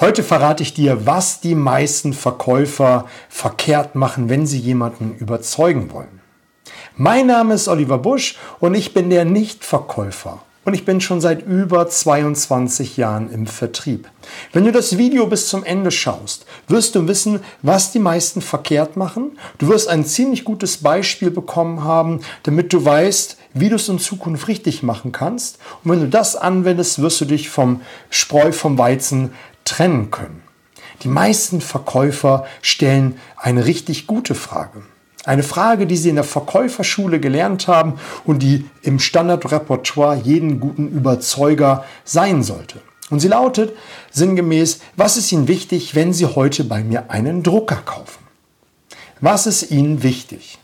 Heute verrate ich dir, was die meisten Verkäufer verkehrt machen, wenn sie jemanden überzeugen wollen. Mein Name ist Oliver Busch und ich bin der Nichtverkäufer. Und ich bin schon seit über 22 Jahren im Vertrieb. Wenn du das Video bis zum Ende schaust, wirst du wissen, was die meisten verkehrt machen. Du wirst ein ziemlich gutes Beispiel bekommen haben, damit du weißt, wie du es in Zukunft richtig machen kannst. Und wenn du das anwendest, wirst du dich vom Spreu vom Weizen trennen können. Die meisten Verkäufer stellen eine richtig gute Frage. Eine Frage, die Sie in der Verkäuferschule gelernt haben und die im Standardrepertoire jeden guten Überzeuger sein sollte. Und sie lautet sinngemäß, was ist Ihnen wichtig, wenn Sie heute bei mir einen Drucker kaufen? Was ist Ihnen wichtig?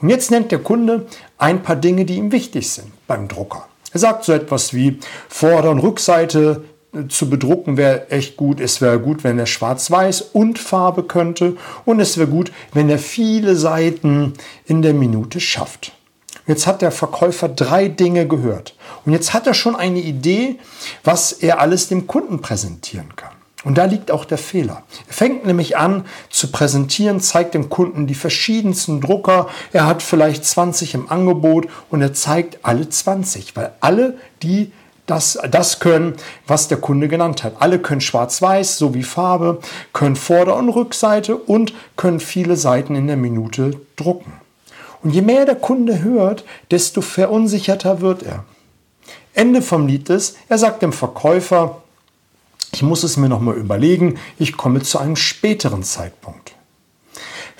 Und jetzt nennt der Kunde ein paar Dinge, die ihm wichtig sind beim Drucker. Er sagt so etwas wie Vorder- und Rückseite zu bedrucken wäre echt gut. Es wäre gut, wenn er schwarz-weiß und Farbe könnte. Und es wäre gut, wenn er viele Seiten in der Minute schafft. Jetzt hat der Verkäufer drei Dinge gehört. Und jetzt hat er schon eine Idee, was er alles dem Kunden präsentieren kann. Und da liegt auch der Fehler. Er fängt nämlich an zu präsentieren, zeigt dem Kunden die verschiedensten Drucker. Er hat vielleicht 20 im Angebot und er zeigt alle 20, weil alle die das, das können, was der Kunde genannt hat. Alle können schwarz-weiß sowie Farbe, können Vorder- und Rückseite und können viele Seiten in der Minute drucken. Und je mehr der Kunde hört, desto verunsicherter wird er. Ende vom Lied ist, er sagt dem Verkäufer, ich muss es mir nochmal überlegen, ich komme zu einem späteren Zeitpunkt.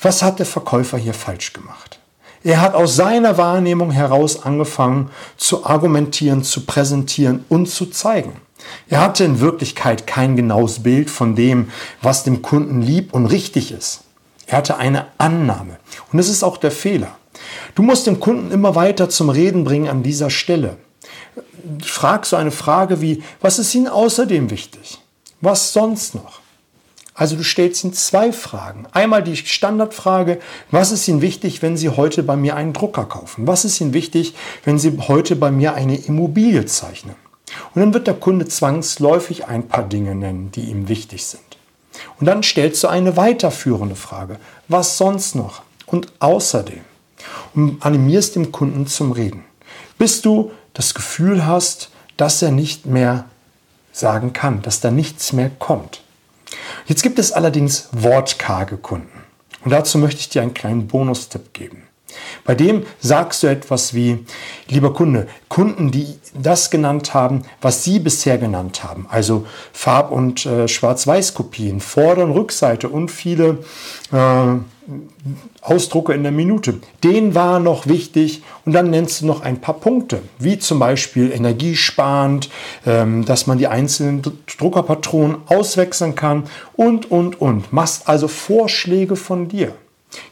Was hat der Verkäufer hier falsch gemacht? Er hat aus seiner Wahrnehmung heraus angefangen zu argumentieren, zu präsentieren und zu zeigen. Er hatte in Wirklichkeit kein genaues Bild von dem, was dem Kunden lieb und richtig ist. Er hatte eine Annahme. Und das ist auch der Fehler. Du musst den Kunden immer weiter zum Reden bringen an dieser Stelle. Frag so eine Frage wie, was ist Ihnen außerdem wichtig? Was sonst noch? Also du stellst ihnen zwei Fragen. Einmal die Standardfrage, was ist Ihnen wichtig, wenn Sie heute bei mir einen Drucker kaufen? Was ist Ihnen wichtig, wenn Sie heute bei mir eine Immobilie zeichnen? Und dann wird der Kunde zwangsläufig ein paar Dinge nennen, die ihm wichtig sind. Und dann stellst du eine weiterführende Frage. Was sonst noch? Und außerdem. Und animierst den Kunden zum Reden. Bis du das Gefühl hast, dass er nicht mehr sagen kann, dass da nichts mehr kommt. Jetzt gibt es allerdings wortkarge Kunden. Und dazu möchte ich dir einen kleinen Bonustipp geben. Bei dem sagst du etwas wie, lieber Kunde, Kunden, die das genannt haben, was Sie bisher genannt haben, also Farb- und äh, Schwarz-Weiß-Kopien, Vorder- und Rückseite und viele äh, Ausdrucke in der Minute. Den war noch wichtig und dann nennst du noch ein paar Punkte, wie zum Beispiel energiesparend, ähm, dass man die einzelnen Druckerpatronen auswechseln kann und, und, und. Machst also Vorschläge von dir.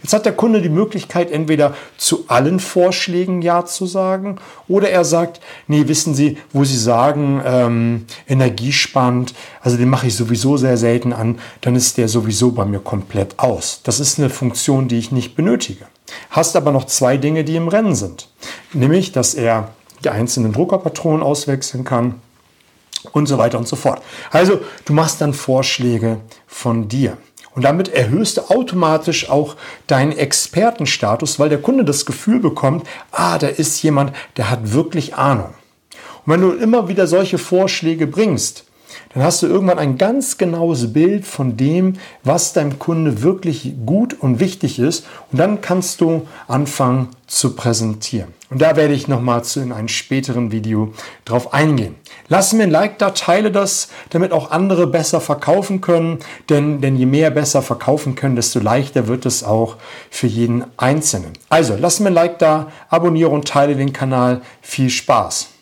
Jetzt hat der Kunde die Möglichkeit, entweder zu allen Vorschlägen Ja zu sagen oder er sagt, nee, wissen Sie, wo Sie sagen, ähm, energiesparend, also den mache ich sowieso sehr selten an, dann ist der sowieso bei mir komplett aus. Das ist eine Funktion, die ich nicht benötige. Hast aber noch zwei Dinge, die im Rennen sind. Nämlich, dass er die einzelnen Druckerpatronen auswechseln kann und so weiter und so fort. Also du machst dann Vorschläge von dir. Und damit erhöhst du automatisch auch deinen Expertenstatus, weil der Kunde das Gefühl bekommt, ah, da ist jemand, der hat wirklich Ahnung. Und wenn du immer wieder solche Vorschläge bringst, dann hast du irgendwann ein ganz genaues Bild von dem, was deinem Kunde wirklich gut und wichtig ist. Und dann kannst du anfangen zu präsentieren. Und da werde ich nochmal in einem späteren Video drauf eingehen. Lass mir ein Like da, teile das, damit auch andere besser verkaufen können. Denn, denn je mehr besser verkaufen können, desto leichter wird es auch für jeden Einzelnen. Also lass mir ein Like da, abonniere und teile den Kanal. Viel Spaß!